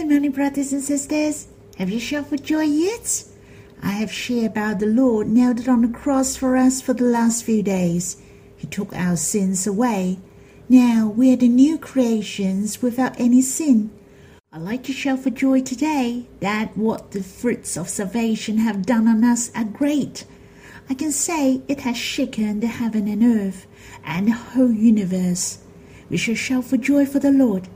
Morning, brothers and sisters. Have you shouted for joy yet? I have shared about the Lord nailed it on the cross for us for the last few days. He took our sins away. Now we are the new creations without any sin. I'd like to shout for joy today that what the fruits of salvation have done on us are great. I can say it has shaken the heaven and earth and the whole universe. We shall shout for joy for the Lord.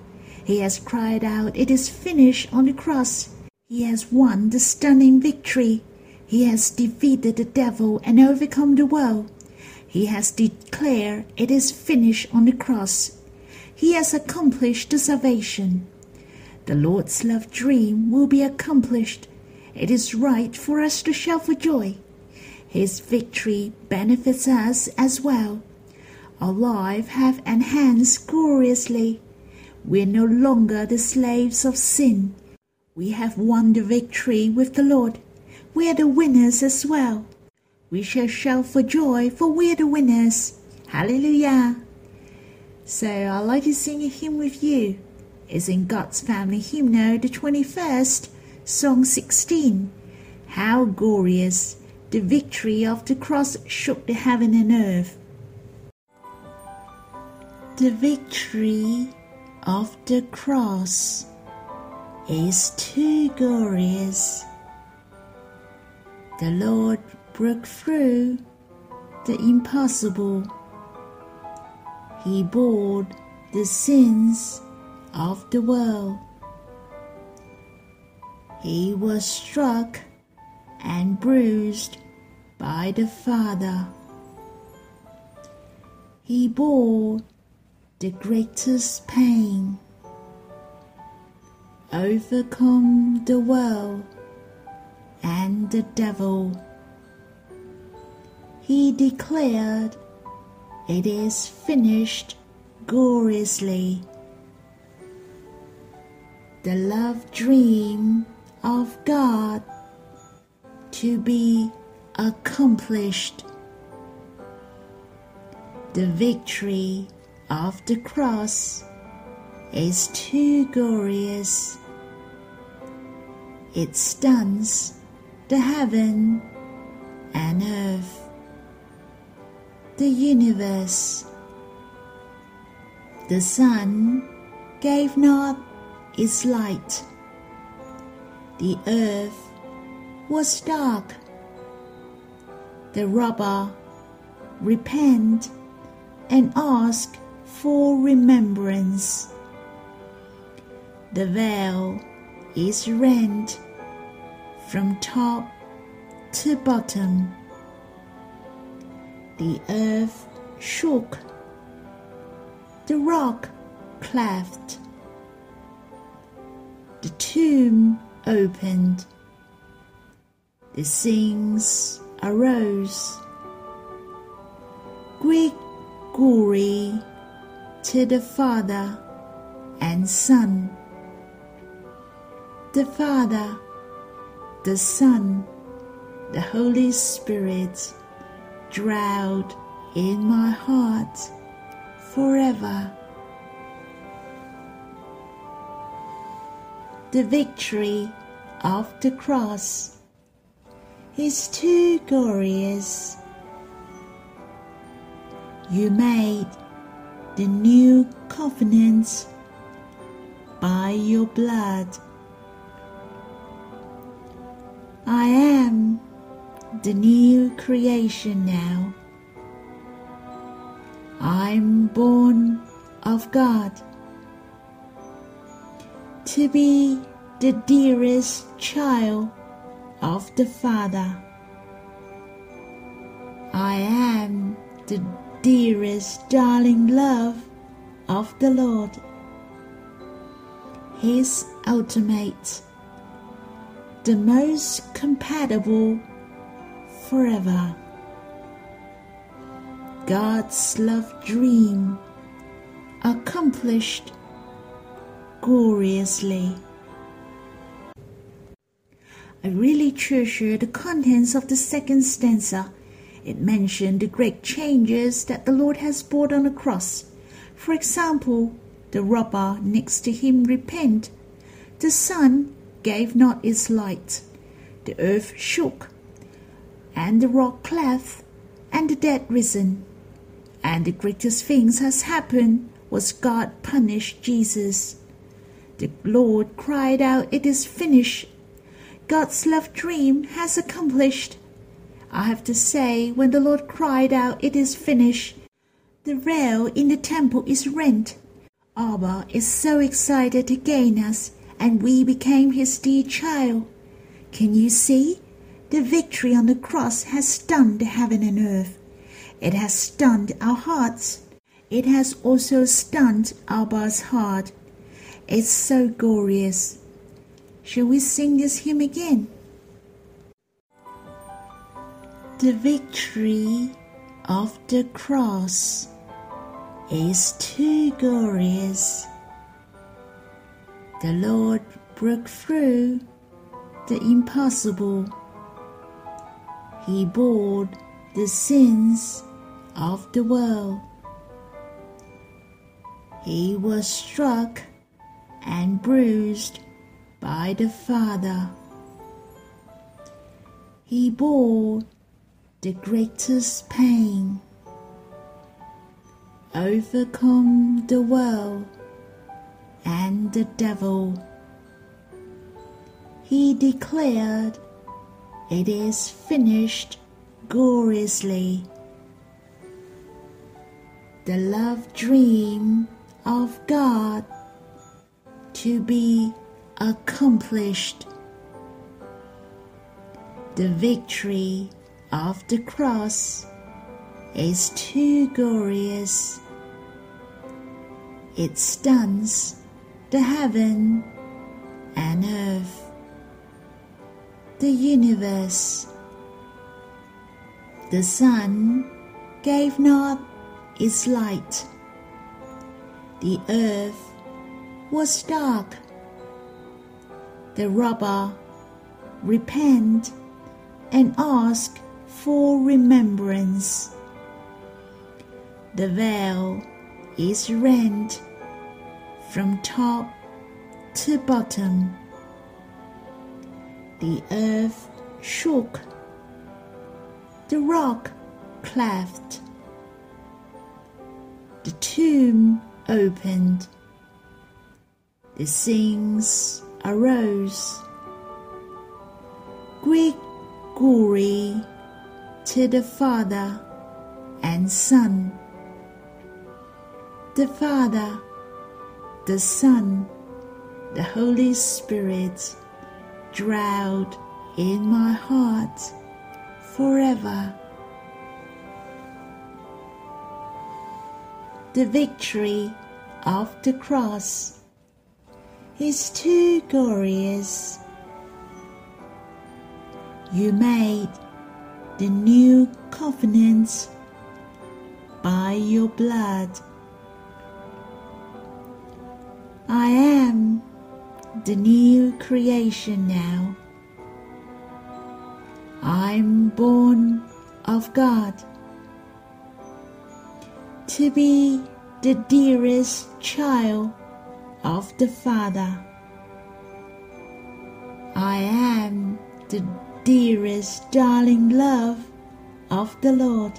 He has cried out, It is finished on the cross. He has won the stunning victory. He has defeated the devil and overcome the world. He has declared it is finished on the cross. He has accomplished the salvation. The Lord's love dream will be accomplished. It is right for us to shout for joy. His victory benefits us as well. Our life have enhanced gloriously. We are no longer the slaves of sin. We have won the victory with the Lord. We are the winners as well. We shall shout for joy, for we are the winners. Hallelujah. So I'd like to sing a hymn with you. It's in God's Family Hymnal, the 21st, Song 16. How glorious! The victory of the cross shook the heaven and earth. The victory of the cross is too glorious. The Lord broke through the impossible. He bore the sins of the world. He was struck and bruised by the Father. He bore the greatest pain, overcome the world and the devil. He declared, It is finished gloriously. The love dream of God to be accomplished. The victory of the cross is too glorious. It stuns the heaven and earth, the universe. The sun gave not its light. The earth was dark. The robber repent and ask for remembrance. The veil is rent from top to bottom. The earth shook, the rock cleft, the tomb opened, the saints arose. Great glory to the Father and Son. The Father, the Son, the Holy Spirit dwelled in my heart forever. The victory of the cross is too glorious. You made the new covenant by your blood. I am the new creation now. I'm born of God to be the dearest child of the Father. I am the dearest darling love of the Lord, His ultimate, the most compatible forever. God's love dream accomplished gloriously. I really treasure the contents of the second stanza. It mentioned the great changes that the Lord has brought on the cross. For example, the robber next to him repent. The sun gave not its light. The earth shook, and the rock cleft, and the dead risen. And the greatest things has happened was God punished Jesus. The Lord cried out, It is finished. God's love dream has accomplished. I have to say, when the Lord cried out, It is finished, the veil in the temple is rent. Abba is so excited to gain us, and we became his dear child. Can you see? The victory on the cross has stunned heaven and earth. It has stunned our hearts. It has also stunned Abba's heart. It's so glorious. Shall we sing this hymn again? The victory of the cross is too glorious. The Lord broke through the impossible. He bore the sins of the world. He was struck and bruised by the Father. He bore the greatest pain, overcome the world and the devil. He declared, It is finished gloriously. The love dream of God to be accomplished. The victory of the cross is too glorious. It stuns the heaven and earth, the universe. The sun gave not its light. The earth was dark. The robber repent and ask for remembrance. The veil is rent from top to bottom. The earth shook, the rock cleft, the tomb opened, the saints arose. Great glory to the Father and Son. The Father, the Son, the Holy Spirit dwelled in my heart forever. The victory of the cross is too glorious. You made the new covenant by your blood. I am the new creation now. I'm born of God to be the dearest child of the Father. I am the dearest darling love of the Lord,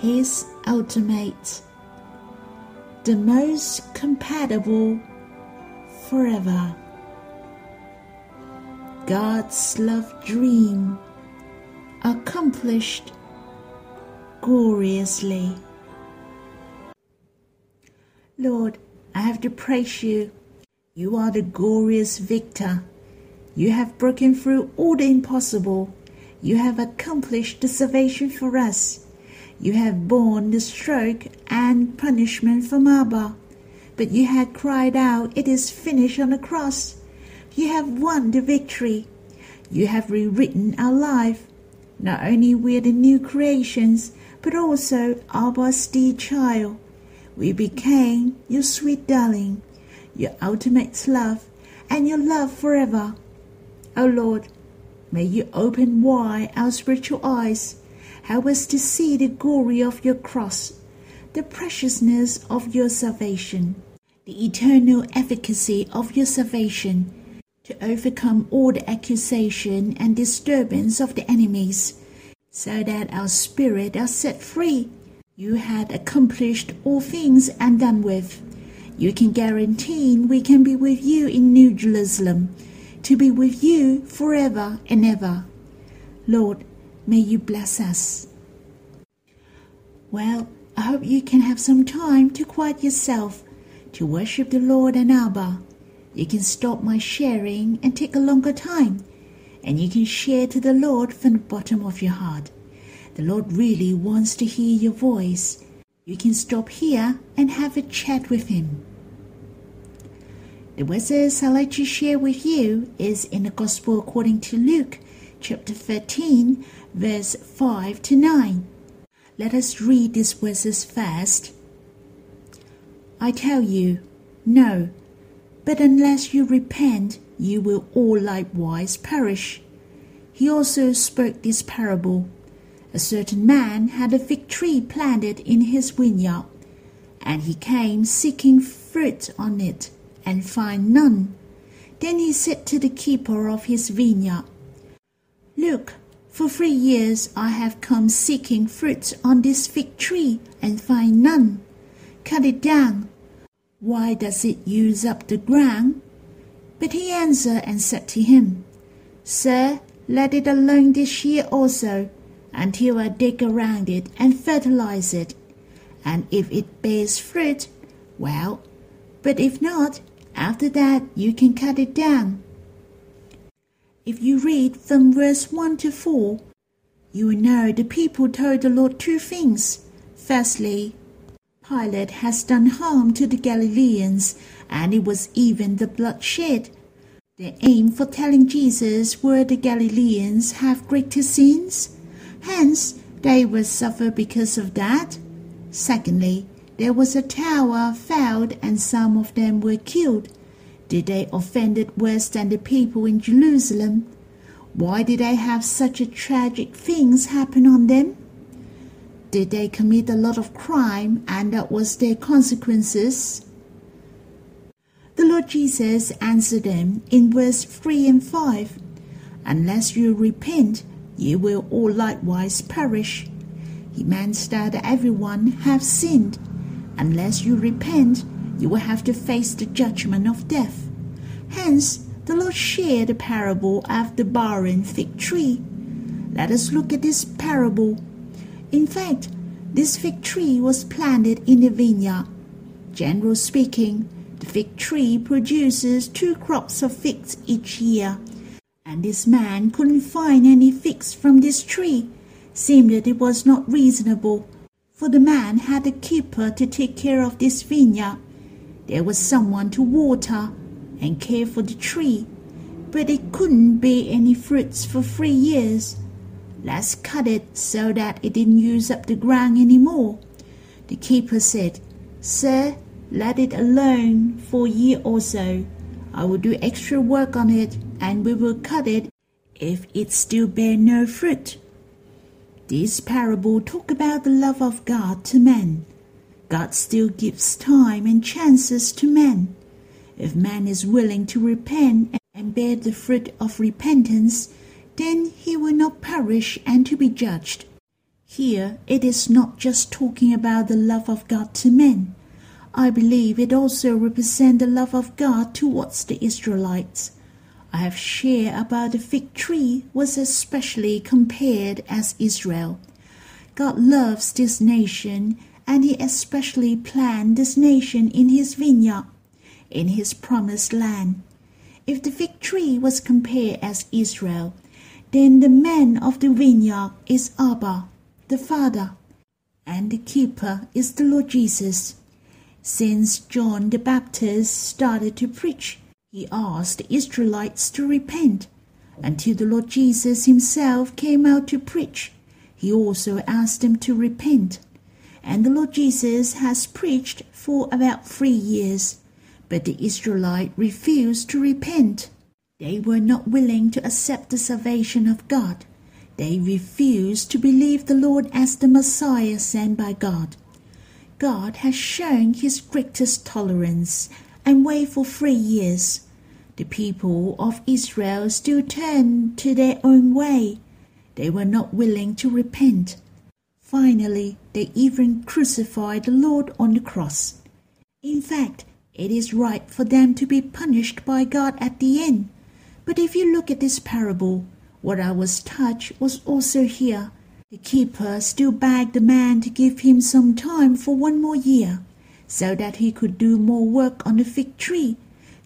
His ultimate, the most compatible forever. God's love dream accomplished gloriously. Lord, I have to praise you. You are the glorious victor. You have broken through all the impossible. You have accomplished the salvation for us. You have borne the stroke and punishment from Abba. But you had cried out, It is finished on the cross. You have won the victory. You have rewritten our life. Not only we are the new creations, but also Abba's dear child. We became your sweet darling, your ultimate love, and your love forever. O Lord, may you open wide our spiritual eyes, help us to see the glory of your cross, the preciousness of your salvation. the eternal efficacy of your salvation to overcome all the accusation and disturbance of the enemies, so that our spirit are set free. You had accomplished all things and done with. You can guarantee we can be with you in New Jerusalem, to be with you forever and ever. Lord, may you bless us. Well, I hope you can have some time to quiet yourself to worship the Lord and Abba. You can stop my sharing and take a longer time, and you can share to the Lord from the bottom of your heart. The Lord really wants to hear your voice. You can stop here and have a chat with Him. The verses I'd like to share with you is in the Gospel according to Luke, chapter 13, verse 5 to 9. Let us read these verses first. I tell you, no, but unless you repent, you will all likewise perish. He also spoke this parable. A certain man had a fig tree planted in his vineyard, and he came seeking fruit on it, and find none. Then he said to the keeper of his vineyard, Look, for three years I have come seeking fruit on this fig tree and find none. Cut it down. Why does it use up the ground? But he answered and said to him, Sir, let it alone this year also, until I dig around it and fertilize it. And if it bears fruit, well, but if not, after that you can cut it down. If you read from verse 1 to 4, you will know the people told the Lord two things. Firstly, Pilate has done harm to the Galileans, and it was even the bloodshed. Their aim for telling Jesus were the Galileans have greater sins, hence they will suffer because of that. Secondly, there was a tower fell, and some of them were killed. Did they offend worse than the people in Jerusalem? Why did they have such a tragic things happen on them? Did they commit a lot of crime and that was their consequences? The Lord Jesus answered them in verse 3 and 5 Unless you repent, you will all likewise perish. He meant that everyone have sinned. Unless you repent, you will have to face the judgment of death. Hence, the Lord shared the parable of the barren fig tree. Let us look at this parable. In fact, this fig tree was planted in a vineyard. Generally speaking, the fig tree produces two crops of figs each year, and this man couldn't find any figs from this tree. Seemed that it was not reasonable, for the man had a keeper to take care of this vineyard there was someone to water and care for the tree, but it couldn't bear any fruits for three years. Let's cut it so that it didn't use up the ground any more. The keeper said, Sir, let it alone for a year or so. I will do extra work on it, and we will cut it if it still bear no fruit. This parable talk about the love of God to men. God still gives time and chances to man. If man is willing to repent and bear the fruit of repentance, then he will not perish and to be judged. Here it is not just talking about the love of God to men. I believe it also represents the love of God towards the Israelites. I have shared about the fig tree was especially compared as Israel. God loves this nation and he especially planned this nation in his vineyard, in his promised land. If the fig tree was compared as Israel, then the man of the vineyard is Abba, the Father, and the keeper is the Lord Jesus. Since John the Baptist started to preach, he asked the Israelites to repent. Until the Lord Jesus himself came out to preach, he also asked them to repent and the Lord Jesus has preached for about three years. But the Israelites refused to repent. They were not willing to accept the salvation of God. They refused to believe the Lord as the Messiah sent by God. God has shown his greatest tolerance and wait for three years. The people of Israel still turned to their own way. They were not willing to repent. Finally, they even crucified the Lord on the cross. In fact, it is right for them to be punished by God at the end. But if you look at this parable, what I was touched was also here. The keeper still begged the man to give him some time for one more year, so that he could do more work on the fig tree,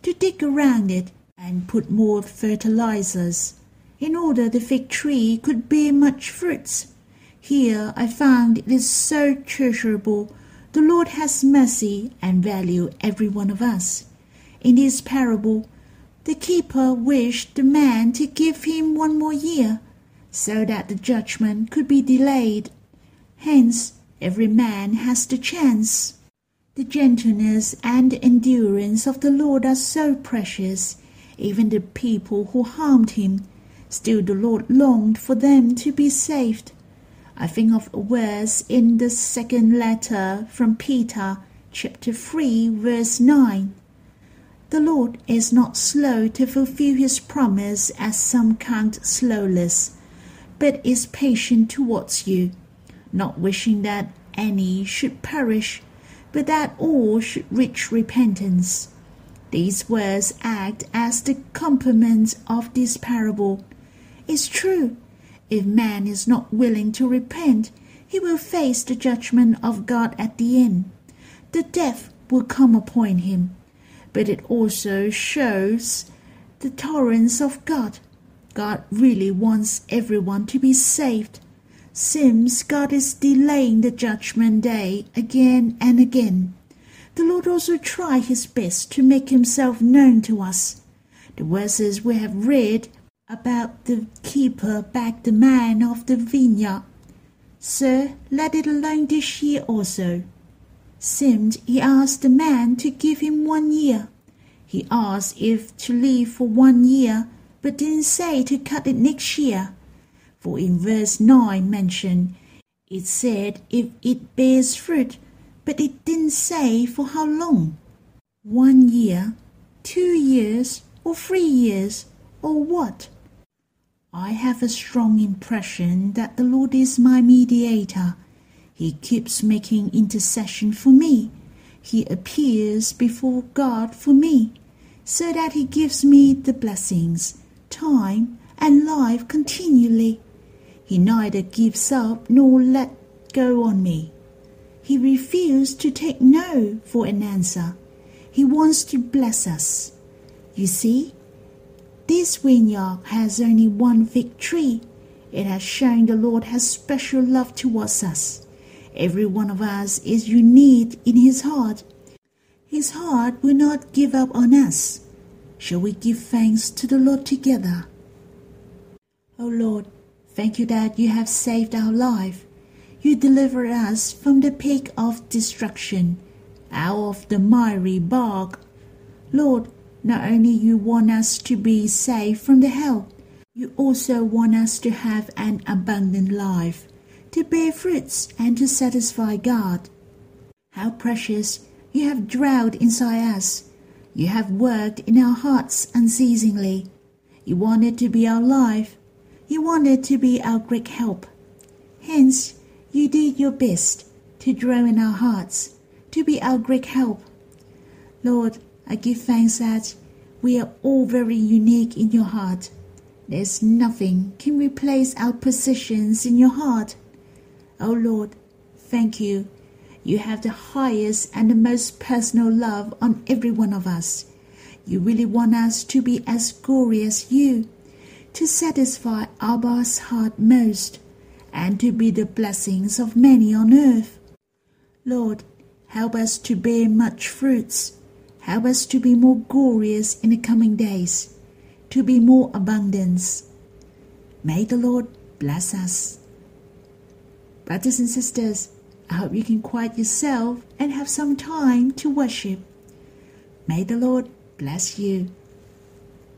to dig around it and put more fertilizers, in order the fig tree could bear much fruits. Here I found it is so treasurable. The Lord has mercy and value every one of us. In this parable, the keeper wished the man to give him one more year, so that the judgment could be delayed. Hence, every man has the chance. The gentleness and endurance of the Lord are so precious. Even the people who harmed him, still the Lord longed for them to be saved. I think of a verse in the second letter from Peter, chapter 3, verse 9. The Lord is not slow to fulfill his promise, as some count slowness, but is patient towards you, not wishing that any should perish, but that all should reach repentance. These words act as the complement of this parable. It's true if man is not willing to repent, he will face the judgment of God at the end. The death will come upon him. But it also shows the tolerance of God. God really wants everyone to be saved. Seems God is delaying the judgment day again and again. The Lord also tried his best to make himself known to us. The verses we have read about the keeper begged the man of the vineyard, Sir, let it alone this year also. Seemed he asked the man to give him one year. He asked if to leave for one year, but didn't say to cut it next year. For in verse 9 mentioned, it said if it bears fruit, but it didn't say for how long. One year, two years, or three years, or what? I have a strong impression that the Lord is my mediator. He keeps making intercession for me. He appears before God for me, so that He gives me the blessings, time, and life continually. He neither gives up nor let go on me. He refused to take no for an answer. He wants to bless us. You see, this vineyard has only one fig tree. It has shown the Lord has special love towards us. Every one of us is unique in His heart. His heart will not give up on us. Shall we give thanks to the Lord together? O Lord, thank you that you have saved our life. You delivered us from the pit of destruction, out of the miry bog. Lord, not only you want us to be saved from the hell, you also want us to have an abundant life, to bear fruits and to satisfy God. How precious you have dwelled inside us. You have worked in our hearts unceasingly. You wanted to be our life. You wanted to be our great help. Hence, you did your best to dwell in our hearts, to be our great help. Lord, I give thanks that we are all very unique in your heart. There's nothing can replace our positions in your heart. Oh Lord, thank you. You have the highest and the most personal love on every one of us. You really want us to be as glorious as you, to satisfy Abba's heart most, and to be the blessings of many on earth. Lord, help us to bear much fruits Help us to be more glorious in the coming days, to be more abundance. May the Lord bless us. Brothers and sisters, I hope you can quiet yourself and have some time to worship. May the Lord bless you.